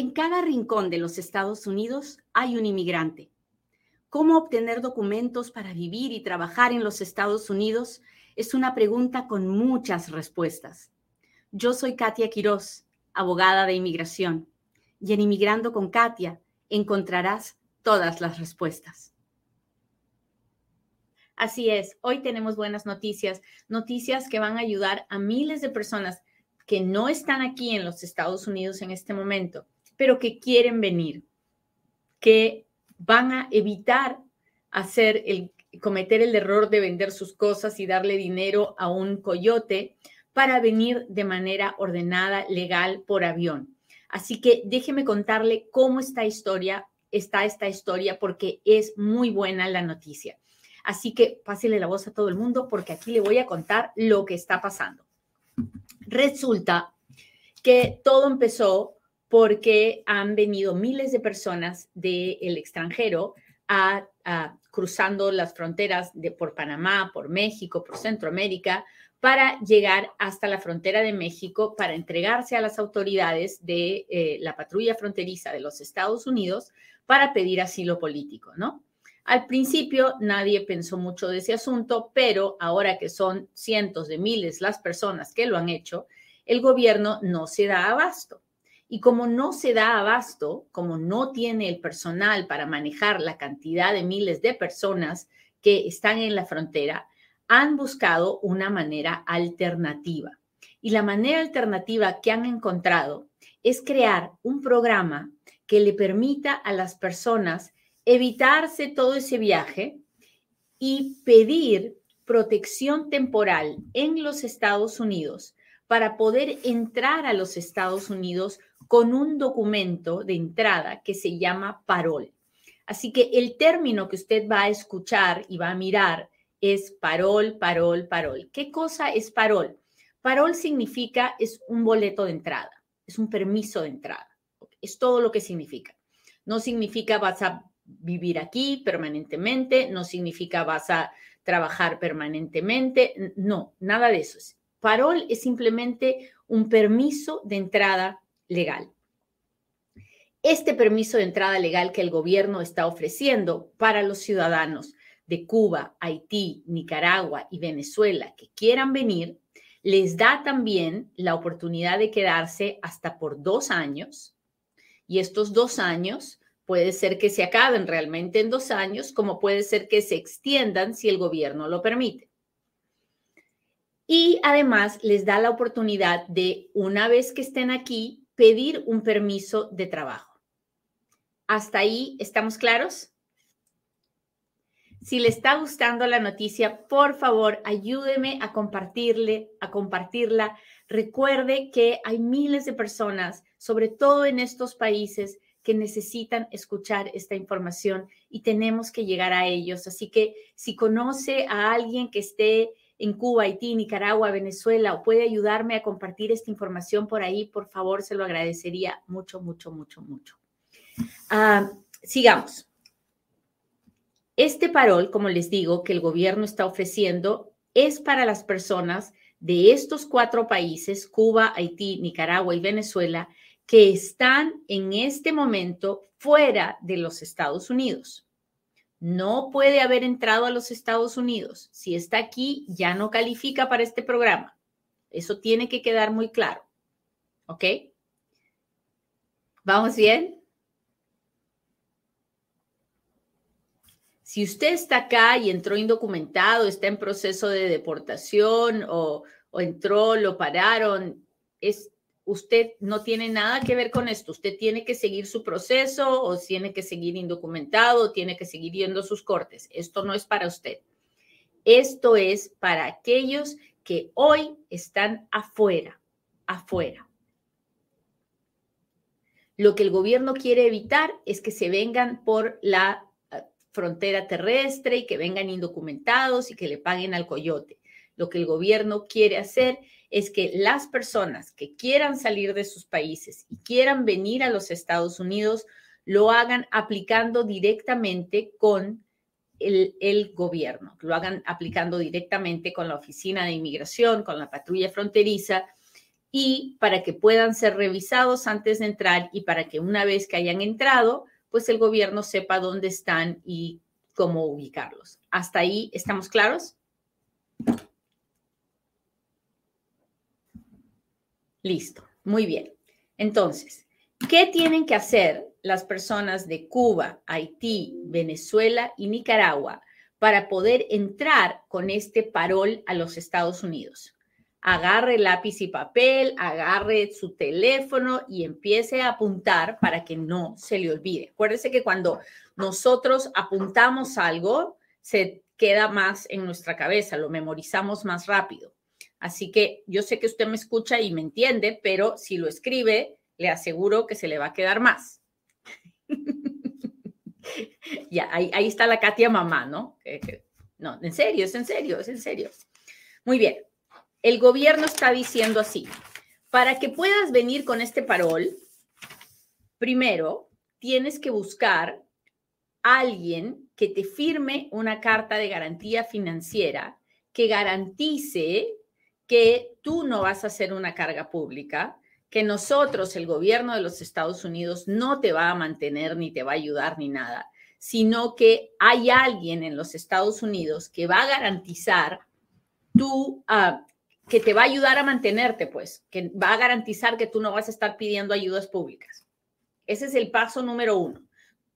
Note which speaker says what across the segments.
Speaker 1: En cada rincón de los Estados Unidos hay un inmigrante. ¿Cómo obtener documentos para vivir y trabajar en los Estados Unidos? Es una pregunta con muchas respuestas. Yo soy Katia Quiroz, abogada de inmigración, y en Inmigrando con Katia encontrarás todas las respuestas. Así es, hoy tenemos buenas noticias, noticias que van a ayudar a miles de personas que no están aquí en los Estados Unidos en este momento, pero que quieren venir, que van a evitar hacer el cometer el error de vender sus cosas y darle dinero a un coyote para venir de manera ordenada, legal, por avión. Así que déjeme contarle cómo esta historia está esta historia porque es muy buena la noticia. Así que pásele la voz a todo el mundo porque aquí le voy a contar lo que está pasando. Resulta que todo empezó porque han venido miles de personas del extranjero a, cruzando las fronteras de, por Panamá, por México, por Centroamérica, para llegar hasta la frontera de México para entregarse a las autoridades de eh, la patrulla fronteriza de los Estados Unidos para pedir asilo político, ¿no? Al principio nadie pensó mucho de ese asunto, pero ahora que son cientos de miles las personas que lo han hecho, el gobierno no se da abasto. Y como no se da abasto, como no tiene el personal para manejar la cantidad de miles de personas que están en la frontera, han buscado una manera alternativa. Y la manera alternativa que han encontrado es crear un programa que le permita a las personas evitarse todo ese viaje y pedir protección temporal en los Estados Unidos para poder entrar a los Estados Unidos con un documento de entrada que se llama parol. Así que el término que usted va a escuchar y va a mirar es parol, parol, parol. ¿Qué cosa es parol? Parol significa es un boleto de entrada, es un permiso de entrada. Es todo lo que significa. No significa vas a vivir aquí permanentemente, no significa vas a trabajar permanentemente, no, nada de eso. Parol es simplemente un permiso de entrada legal. Este permiso de entrada legal que el gobierno está ofreciendo para los ciudadanos de Cuba, Haití, Nicaragua y Venezuela que quieran venir, les da también la oportunidad de quedarse hasta por dos años. Y estos dos años Puede ser que se acaben realmente en dos años, como puede ser que se extiendan si el gobierno lo permite. Y además les da la oportunidad de, una vez que estén aquí, pedir un permiso de trabajo. ¿Hasta ahí estamos claros? Si le está gustando la noticia, por favor, ayúdeme a compartirle, a compartirla. Recuerde que hay miles de personas, sobre todo en estos países, que necesitan escuchar esta información y tenemos que llegar a ellos. Así que si conoce a alguien que esté en Cuba, Haití, Nicaragua, Venezuela o puede ayudarme a compartir esta información por ahí, por favor, se lo agradecería mucho, mucho, mucho, mucho. Ah, sigamos. Este parol, como les digo, que el gobierno está ofreciendo, es para las personas de estos cuatro países, Cuba, Haití, Nicaragua y Venezuela, que están en este momento fuera de los Estados Unidos. No puede haber entrado a los Estados Unidos. Si está aquí, ya no califica para este programa. Eso tiene que quedar muy claro. ¿Ok? ¿Vamos bien? Si usted está acá y entró indocumentado, está en proceso de deportación o, entró, lo pararon, es usted no tiene nada que ver con esto. Usted tiene que seguir su proceso o tiene que seguir indocumentado o tiene que seguir yendo sus cortes. Esto no es para usted. Esto es para aquellos que hoy están afuera, afuera. Lo que el gobierno quiere evitar es que se vengan por la eh, frontera terrestre y que vengan indocumentados y que le paguen al coyote. Lo que el gobierno quiere hacer es que las personas que quieran salir de sus países y quieran venir a los Estados Unidos lo hagan aplicando directamente con el, gobierno, lo hagan aplicando directamente con la Oficina de Inmigración, con la patrulla fronteriza y para que puedan ser revisados antes de entrar y para que una vez que hayan entrado, pues el gobierno sepa dónde están y cómo ubicarlos. ¿Hasta ahí estamos claros? Listo, muy bien. Entonces, ¿qué tienen que hacer las personas de Cuba, Haití, Venezuela y Nicaragua para poder entrar con este parol a los Estados Unidos? Agarre lápiz y papel, agarre su teléfono y empiece a apuntar para que no se le olvide. Acuérdese que cuando nosotros apuntamos algo, se queda más en nuestra cabeza, lo memorizamos más rápido. Así que yo sé que usted me escucha y me entiende, pero si lo escribe, le aseguro que se le va a quedar más. ya, ahí, está la Katia mamá, ¿no? no, en serio, es en serio, es en serio. Muy bien. El gobierno está diciendo así, para que puedas venir con este parol, primero tienes que buscar a alguien que te firme una carta de garantía financiera que garantice que tú no vas a ser una carga pública, que nosotros, el gobierno de los Estados Unidos, no te va a mantener ni te va a ayudar ni nada, sino que hay alguien en los Estados Unidos que va a garantizar tú, ah, que te va a ayudar a mantenerte, pues, que va a garantizar que tú no vas a estar pidiendo ayudas públicas. Ese es el paso número uno.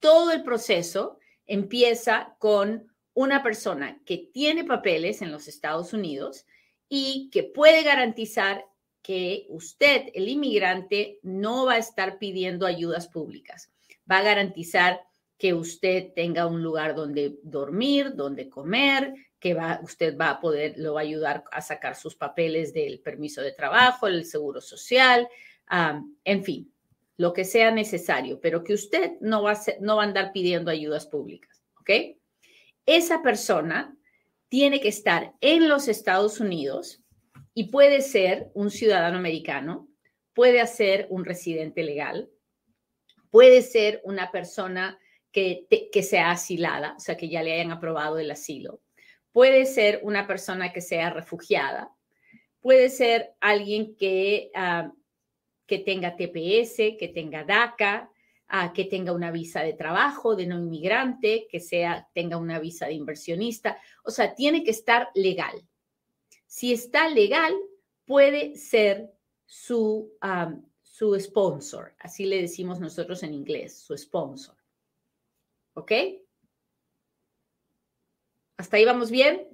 Speaker 1: Todo el proceso empieza con una persona que tiene papeles en los Estados Unidos, y que puede garantizar que usted, el inmigrante, no va a estar pidiendo ayudas públicas. Va a garantizar que usted tenga un lugar donde dormir, donde comer, que va, usted va a poder, lo va a ayudar a sacar sus papeles del permiso de trabajo, el seguro social, en fin, lo que sea necesario, pero que usted no va, a no va a andar pidiendo ayudas públicas, ¿ok? Esa persona tiene que estar en los Estados Unidos y puede ser un ciudadano americano, puede ser un residente legal, puede ser una persona que, que sea asilada, o sea, que ya le hayan aprobado el asilo, puede ser una persona que sea refugiada, puede ser alguien que, ah, que tenga TPS, que tenga DACA, que tenga una visa de trabajo, de no inmigrante, que sea, tenga una visa de inversionista. O sea, tiene que estar legal. Si está legal, puede ser su, su sponsor. Así le decimos nosotros en inglés, su sponsor. ¿Ok? ¿Hasta ahí vamos bien?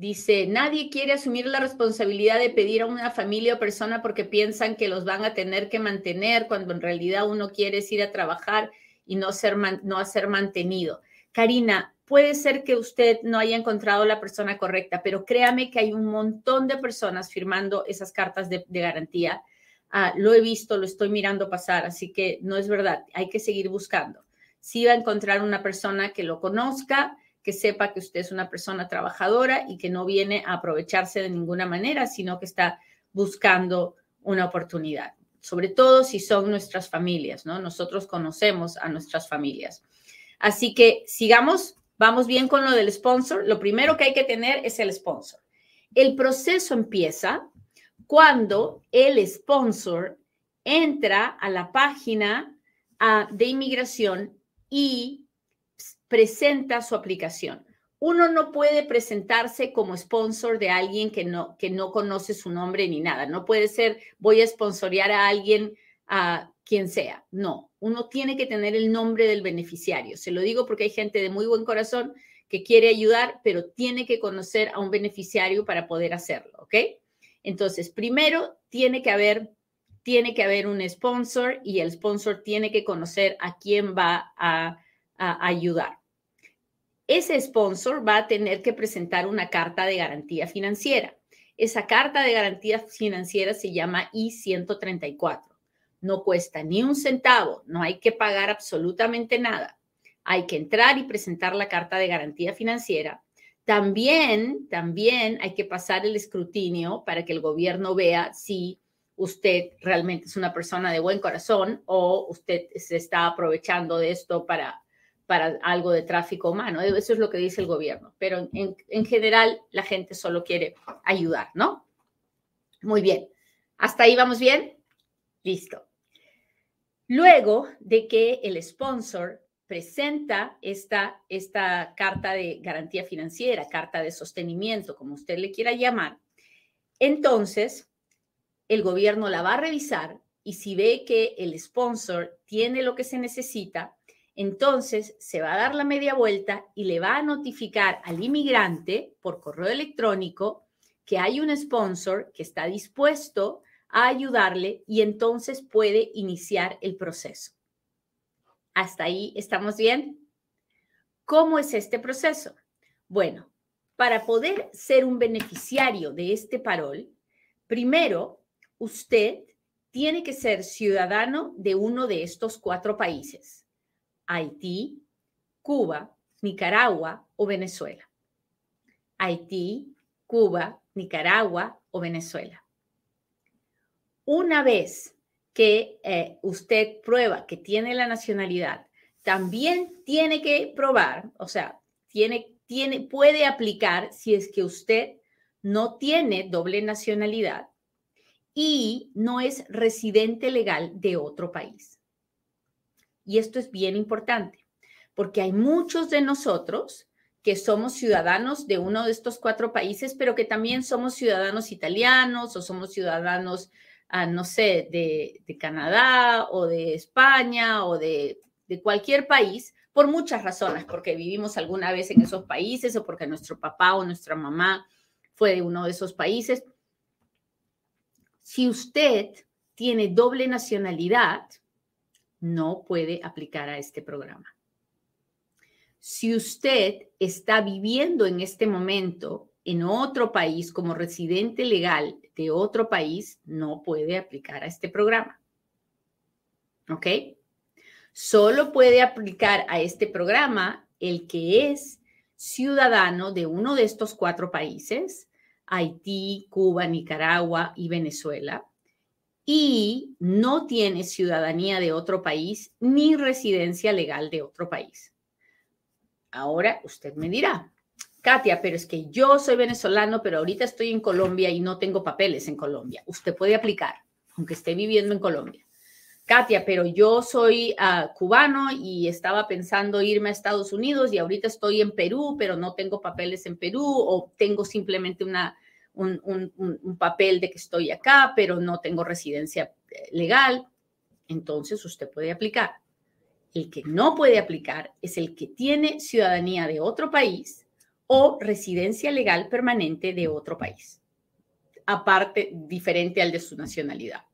Speaker 1: Dice, nadie quiere asumir la responsabilidad de pedir a una familia o persona porque piensan que los van a tener que mantener cuando en realidad uno quiere ir a trabajar y no ser, no ser mantenido. Karina, puede ser que usted no haya encontrado la persona correcta, pero créame que hay un montón de personas firmando esas cartas de, garantía. Ah, lo he visto, lo estoy mirando pasar, así que no es verdad, hay que seguir buscando. Si va a encontrar una persona que lo conozca, que sepa que usted es una persona trabajadora y que no viene a aprovecharse de ninguna manera, sino que está buscando una oportunidad, sobre todo si son nuestras familias, ¿no? Nosotros conocemos a nuestras familias. Así que sigamos, vamos bien con lo del sponsor. Lo primero que hay que tener es el sponsor. El proceso empieza cuando el sponsor entra a la página ah, de inmigración y presenta su aplicación. Uno no puede presentarse como sponsor de alguien que no, que no conoce su nombre ni nada. No puede ser, voy a sponsorear a alguien, a quien sea. No, uno tiene que tener el nombre del beneficiario. Se lo digo porque hay gente de muy buen corazón que quiere ayudar, pero tiene que conocer a un beneficiario para poder hacerlo, ¿ok? Entonces, primero tiene que haber tiene que haber un sponsor y el sponsor tiene que conocer a quién va a ayudar ese sponsor va a tener que presentar una carta de garantía financiera. Esa carta de garantía financiera se llama I-134. No cuesta ni un centavo, no hay que pagar absolutamente nada. Hay que entrar y presentar la carta de garantía financiera. También, también hay que pasar el escrutinio para que el gobierno vea si usted realmente es una persona de buen corazón o usted se está aprovechando de esto para para algo de tráfico humano. Eso es lo que dice el gobierno, pero en, en general la gente solo quiere ayudar, ¿no? Muy bien. ¿Hasta ahí vamos bien? Listo. Luego de que el sponsor presenta esta, esta carta de garantía financiera, carta de sostenimiento, como usted le quiera llamar, entonces el gobierno la va a revisar y si ve que el sponsor tiene lo que se necesita, entonces se va a dar la media vuelta y le va a notificar al inmigrante por correo electrónico que hay un sponsor que está dispuesto a ayudarle y entonces puede iniciar el proceso. ¿Hasta ahí estamos bien? ¿Cómo es este proceso? Bueno, para poder ser un beneficiario de este parol, primero usted tiene que ser ciudadano de uno de estos cuatro países, Haití, Cuba, Nicaragua o Venezuela. Haití, Cuba, Nicaragua o Venezuela. Una vez que eh, usted prueba que tiene la nacionalidad, también tiene que probar, o sea, tiene, tiene, puede aplicar si es que usted no tiene doble nacionalidad y no es residente legal de otro país. Y esto es bien importante, porque hay muchos de nosotros que somos ciudadanos de uno de estos cuatro países, pero que también somos ciudadanos italianos o somos ciudadanos no sé, de, Canadá o de España o de, de cualquier país, por muchas razones, porque vivimos alguna vez en esos países o porque nuestro papá o nuestra mamá fue de uno de esos países. Si usted tiene doble nacionalidad, no puede aplicar a este programa. Si usted está viviendo en este momento en otro país como residente legal de otro país, no puede aplicar a este programa. ¿Ok? Solo puede aplicar a este programa el que es ciudadano de uno de estos cuatro países, Haití, Cuba, Nicaragua y Venezuela, y no tiene ciudadanía de otro país ni residencia legal de otro país. Ahora usted me dirá, Katia, pero es que yo soy venezolano, pero ahorita estoy en Colombia y no tengo papeles en Colombia. Usted puede aplicar, aunque esté viviendo en Colombia. Katia, pero yo soy ah, cubano y estaba pensando irme a Estados Unidos y ahorita estoy en Perú, pero no tengo papeles en Perú o tengo simplemente una, un, un papel de que estoy acá, pero no tengo residencia eh, legal. Entonces usted puede aplicar. El que no puede aplicar es el que tiene ciudadanía de otro país o residencia legal permanente de otro país, aparte, diferente al de su nacionalidad.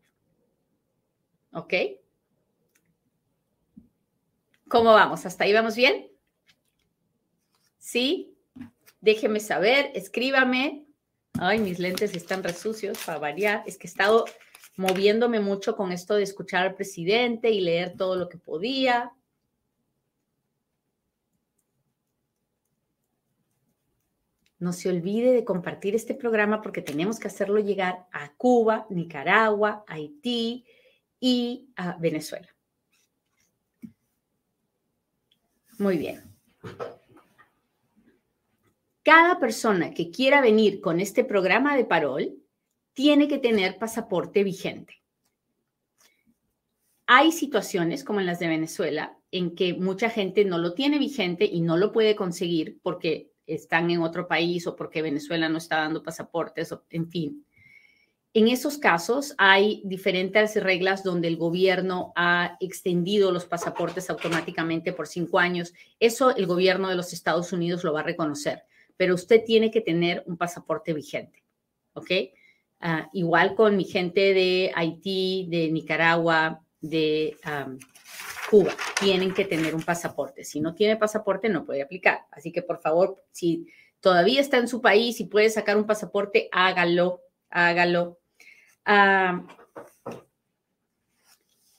Speaker 1: ¿Ok? ¿Cómo vamos? ¿Hasta ahí vamos bien? ¿Sí? Déjeme saber, escríbame. Ay, mis lentes están resucios para variar. Es que he estado moviéndome mucho con esto de escuchar al presidente y leer todo lo que podía. no se olvide de compartir este programa porque tenemos que hacerlo llegar a Cuba, Nicaragua, Haití y a Venezuela. Muy bien. Cada persona que quiera venir con este programa de parol tiene que tener pasaporte vigente. Hay situaciones como en las de Venezuela en que mucha gente no lo tiene vigente y no lo puede conseguir porque están en otro país o porque Venezuela no está dando pasaportes, en fin. En esos casos hay diferentes reglas donde el gobierno ha extendido los pasaportes automáticamente por cinco años. Eso el gobierno de los Estados Unidos lo va a reconocer, pero usted tiene que tener un pasaporte vigente, ¿ok? Ah, igual con mi gente de Haití, de Nicaragua, de Cuba. Tienen que tener un pasaporte. Si no tiene pasaporte, no puede aplicar. Así que, por favor, si todavía está en su país y puede sacar un pasaporte, hágalo, hágalo. Ah,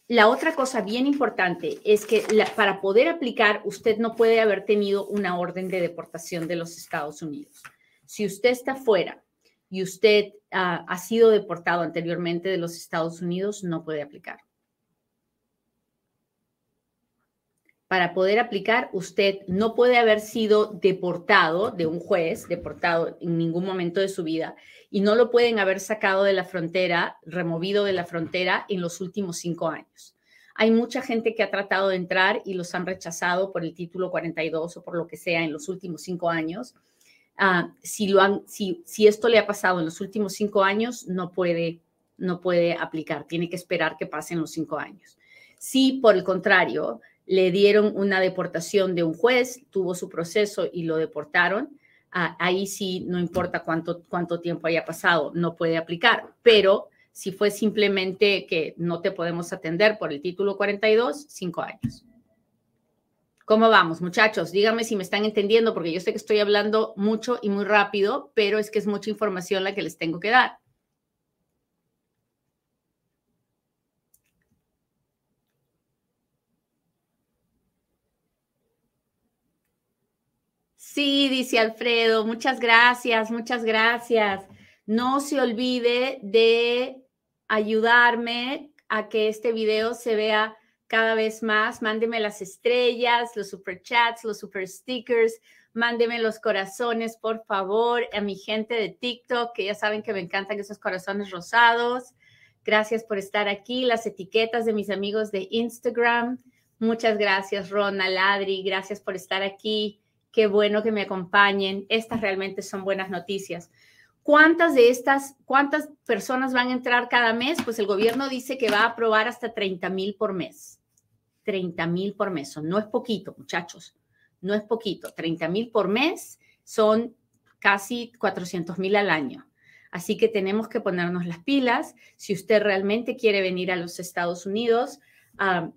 Speaker 1: la otra cosa bien importante es que para poder aplicar, usted no puede haber tenido una orden de deportación de los Estados Unidos. Si usted está fuera y usted ah, ha sido deportado anteriormente de los Estados Unidos, no puede aplicar. Para poder aplicar, usted no puede haber sido deportado de un juez, deportado en ningún momento de su vida, y no lo pueden haber sacado de la frontera, removido de la frontera en los últimos cinco años. Hay mucha gente que ha tratado de entrar y los han rechazado por el título 42 o por lo que sea en los últimos cinco años. Ah, si, si esto le ha pasado en los últimos cinco años, no puede, no puede aplicar, tiene que esperar que pasen los cinco años. Si por el contrario le dieron una deportación de un juez, tuvo su proceso y lo deportaron, ah, ahí sí, no importa cuánto, cuánto tiempo haya pasado, no puede aplicar. Pero si fue simplemente que no te podemos atender por el título 42, cinco años. ¿Cómo vamos, muchachos? Díganme si me están entendiendo, porque yo sé que estoy hablando mucho y muy rápido, pero es que es mucha información la que les tengo que dar. Sí, dice Alfredo, muchas gracias, muchas gracias. No se olvide de ayudarme a que este video se vea cada vez más. Mándeme las estrellas, los super chats, los super stickers. Mándeme los corazones, por favor, a mi gente de TikTok, que ya saben que me encantan esos corazones rosados. Gracias por estar aquí. Las etiquetas de mis amigos de Instagram. Muchas gracias, Rona, Ladri. Gracias por estar aquí. Qué bueno que me acompañen. Estas realmente son buenas noticias. ¿Cuántas de estas, cuántas personas van a entrar cada mes? Pues el gobierno dice que va a aprobar hasta 30 mil por mes. 30 mil por mes. No es poquito, muchachos. No es poquito. 30 mil por mes son casi 400 mil al año. Así que tenemos que ponernos las pilas. Si usted realmente quiere venir a los Estados Unidos ah,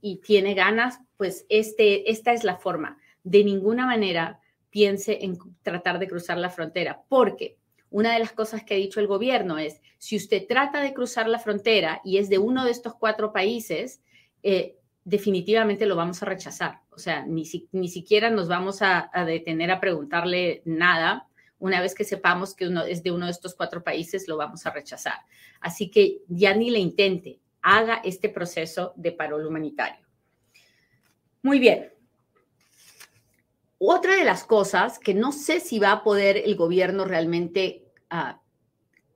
Speaker 1: y tiene ganas, pues este, esta es la forma de ninguna manera piense en tratar de cruzar la frontera, porque una de las cosas que ha dicho el gobierno es, si usted trata de cruzar la frontera y es de uno de estos cuatro países, eh, definitivamente lo vamos a rechazar. O sea, ni, siquiera nos vamos a, a, detener a preguntarle nada. Una vez que sepamos que uno es de uno de estos cuatro países, lo vamos a rechazar. Así que ya ni le intente, haga este proceso de parol humanitario. Muy bien, otra de las cosas que no sé si va a poder el gobierno realmente uh,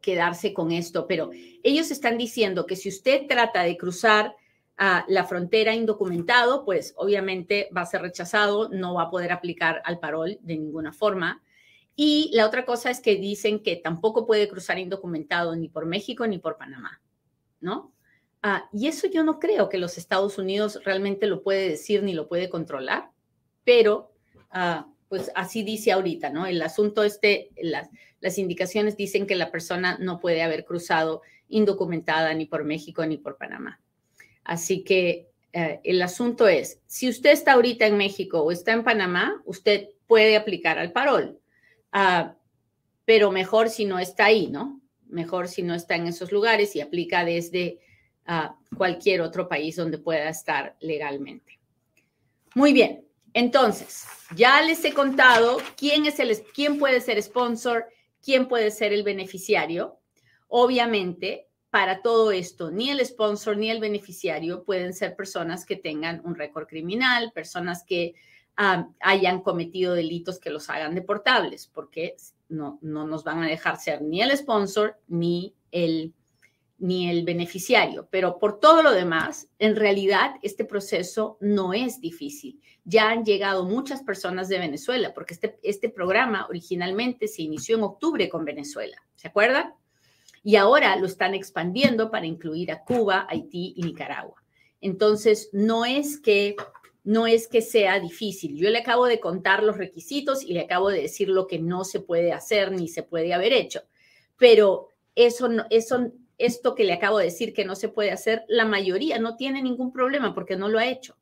Speaker 1: quedarse con esto, pero ellos están diciendo que si usted trata de cruzar uh, la frontera indocumentado, pues obviamente va a ser rechazado, no va a poder aplicar al parol de ninguna forma. Y la otra cosa es que dicen que tampoco puede cruzar indocumentado ni por México ni por Panamá, ¿no? Uh, y eso yo no creo que los Estados Unidos realmente lo puede decir ni lo puede controlar, pero Ah, pues así dice ahorita, ¿no? El asunto este, las, las indicaciones dicen que la persona no puede haber cruzado indocumentada ni por México ni por Panamá. Así que eh, el asunto es, si usted está ahorita en México o está en Panamá, usted puede aplicar al parol, uh, pero mejor si no está ahí, ¿no? Mejor si no está en esos lugares y aplica desde uh, cualquier otro país donde pueda estar legalmente. Muy bien, entonces, ya les he contado quién, es el, quién puede ser sponsor, quién puede ser el beneficiario. Obviamente, para todo esto, ni el sponsor ni el beneficiario pueden ser personas que tengan un récord criminal, personas que hayan cometido delitos que los hagan deportables, porque no, no nos van a dejar ser ni el sponsor ni el ni el beneficiario, pero por todo lo demás, en realidad este proceso no es difícil. Ya han llegado muchas personas de Venezuela, porque este, este programa originalmente se inició en octubre con Venezuela, ¿se acuerdan? Y ahora lo están expandiendo para incluir a Cuba, Haití y Nicaragua. Entonces, no es que no es que sea difícil. Yo le acabo de contar los requisitos y le acabo de decir lo que no se puede hacer ni se puede haber hecho, pero eso no, eso esto que le acabo de decir que no se puede hacer, la mayoría no tiene ningún problema porque no lo ha hecho.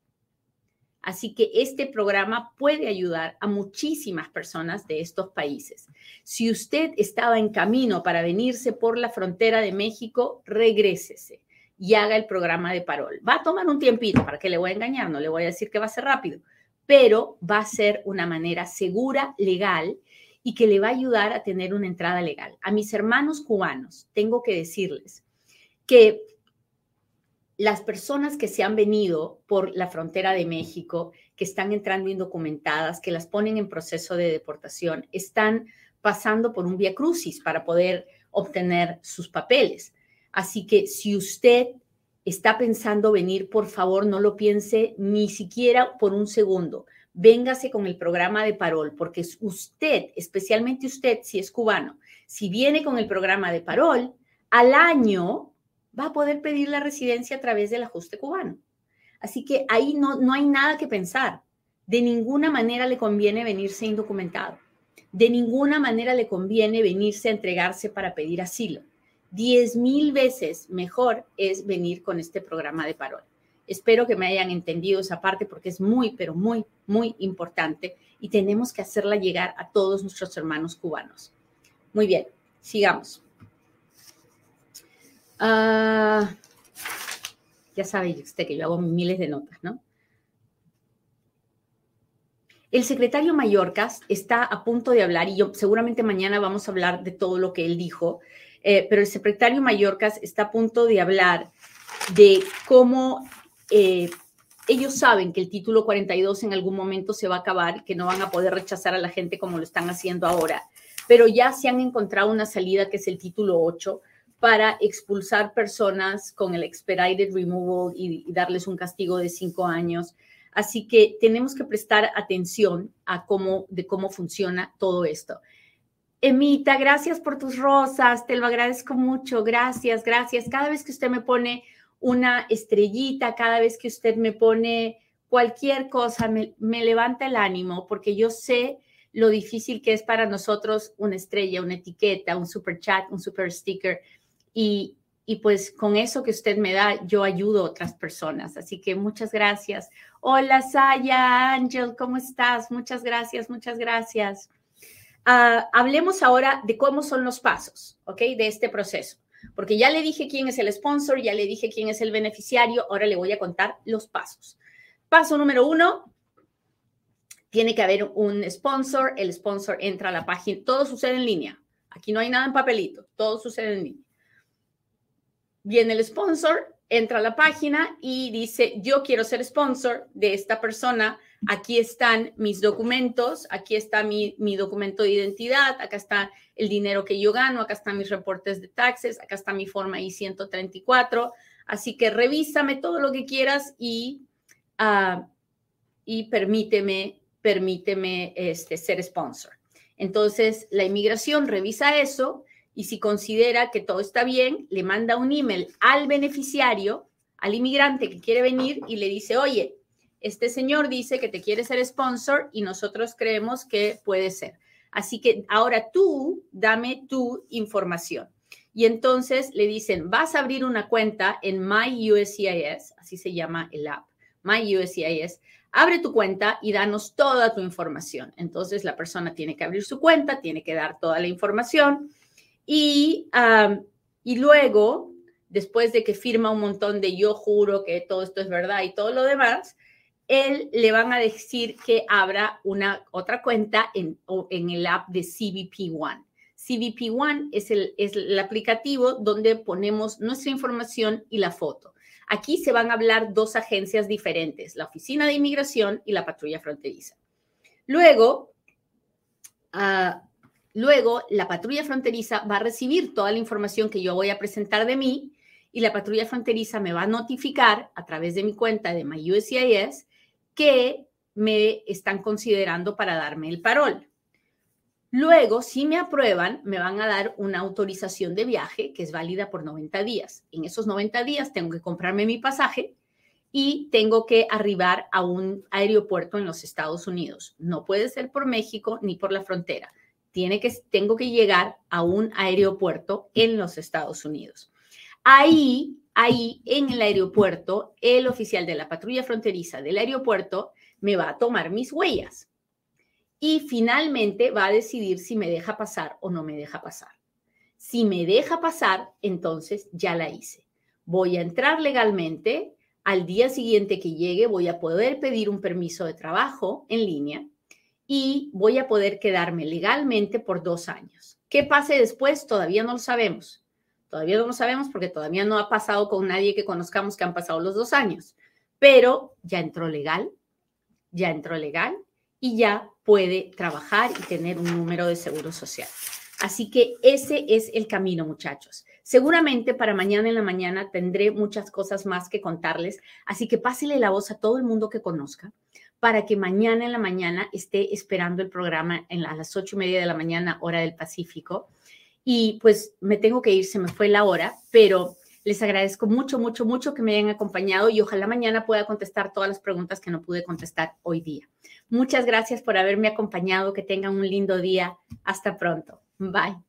Speaker 1: Así que este programa puede ayudar a muchísimas personas de estos países. Si usted estaba en camino para venirse por la frontera de México, regrésese y haga el programa de parol. Va a tomar un tiempito, para que le voy a engañar, no le voy a decir que va a ser rápido, pero va a ser una manera segura, legal y que le va a ayudar a tener una entrada legal. A mis hermanos cubanos tengo que decirles que las personas que se han venido por la frontera de México, que están entrando indocumentadas, que las ponen en proceso de deportación, están pasando por un vía crucis para poder obtener sus papeles. Así que si usted está pensando venir, por favor, no lo piense ni siquiera por un segundo. Véngase con el programa de Parol, porque usted, especialmente usted, si es cubano, si viene con el programa de Parol, al año va a poder pedir la residencia a través del ajuste cubano. Así que ahí no, no hay nada que pensar. De ninguna manera le conviene venirse indocumentado. De ninguna manera le conviene venirse a entregarse para pedir asilo. Diez mil veces mejor es venir con este programa de parol. Espero que me hayan entendido esa parte porque es muy, pero muy, muy importante y tenemos que hacerla llegar a todos nuestros hermanos cubanos. Muy bien, sigamos. Ah, ya sabe usted que yo hago miles de notas, ¿no? El secretario Mallorcas está a punto de hablar y yo seguramente mañana vamos a hablar de todo lo que él dijo, eh, pero el secretario Mallorcas está a punto de hablar de cómo eh, ellos saben que el título 42 en algún momento se va a acabar, que no van a poder rechazar a la gente como lo están haciendo ahora, pero ya se han encontrado una salida que es el título 8 para expulsar personas con el expedited removal y, darles un castigo de cinco años. Así que tenemos que prestar atención a cómo, de cómo funciona todo esto. Emita, gracias por tus rosas, te lo agradezco mucho, gracias, gracias. Cada vez que usted me pone una estrellita, cada vez que usted me pone cualquier cosa, me, me levanta el ánimo porque yo sé lo difícil que es para nosotros una estrella, una etiqueta, un super chat, un super sticker y, pues con eso que usted me da, yo ayudo a otras personas. Así que muchas gracias. Hola, Saya, Ángel, ¿cómo estás? Muchas gracias, muchas gracias. Ah, hablemos ahora de cómo son los pasos, ¿ok? De este proceso. Porque ya le dije quién es el sponsor, ya le dije quién es el beneficiario, ahora le voy a contar los pasos. Paso número uno, tiene que haber un sponsor, el sponsor entra a la página, todo sucede en línea. Aquí no hay nada en papelito, todo sucede en línea viene el sponsor, entra a la página y dice, yo quiero ser sponsor de esta persona, aquí están mis documentos, aquí está mi, documento de identidad, acá está el dinero que yo gano, acá están mis reportes de taxes, acá está mi forma I-134, así que revísame todo lo que quieras y, ah, y permíteme, permíteme este, ser sponsor. Entonces, la inmigración revisa eso y si considera que todo está bien, le manda un email al beneficiario, al inmigrante que quiere venir y le dice, oye, este señor dice que te quiere ser sponsor y nosotros creemos que puede ser. Así que ahora tú dame tu información. Y entonces le dicen, vas a abrir una cuenta en MyUSCIS, así se llama el app, MyUSCIS. Abre tu cuenta y danos toda tu información. Entonces la persona tiene que abrir su cuenta, tiene que dar toda la información y, y luego, después de que firma un montón de yo juro que todo esto es verdad y todo lo demás, él le van a decir que abra una otra cuenta en, en el app de CBP One. CBP One es el, es el aplicativo donde ponemos nuestra información y la foto. Aquí se van a hablar dos agencias diferentes, la Oficina de Inmigración y la Patrulla Fronteriza. Luego, uh, Luego, la patrulla fronteriza va a recibir toda la información que yo voy a presentar de mí y la patrulla fronteriza me va a notificar a través de mi cuenta de MyUSCIS que me están considerando para darme el parol. Luego, si me aprueban, me van a dar una autorización de viaje que es válida por 90 días. En esos 90 días tengo que comprarme mi pasaje y tengo que arribar a un aeropuerto en los Estados Unidos. No puede ser por México ni por la frontera tiene que, tengo que llegar a un aeropuerto en los Estados Unidos. Ahí, ahí en el aeropuerto, el oficial de la patrulla fronteriza del aeropuerto me va a tomar mis huellas y finalmente va a decidir si me deja pasar o no me deja pasar. Si me deja pasar, entonces ya la hice. Voy a entrar legalmente. Al día siguiente que llegue voy a poder pedir un permiso de trabajo en línea y voy a poder quedarme legalmente por dos años. ¿Qué pase después? Todavía no lo sabemos. Todavía no lo sabemos porque todavía no ha pasado con nadie que conozcamos que han pasado los dos años, pero ya entró legal, ya entró legal y ya puede trabajar y tener un número de seguro social. Así que ese es el camino, muchachos. Seguramente para mañana en la mañana tendré muchas cosas más que contarles, así que pásele la voz a todo el mundo que conozca para que mañana en la mañana esté esperando el programa en a las ocho y media de la mañana, hora del Pacífico. Y pues me tengo que ir, se me fue la hora, pero les agradezco mucho, mucho, mucho que me hayan acompañado y ojalá mañana pueda contestar todas las preguntas que no pude contestar hoy día. Muchas gracias por haberme acompañado, que tengan un lindo día. Hasta pronto. Bye.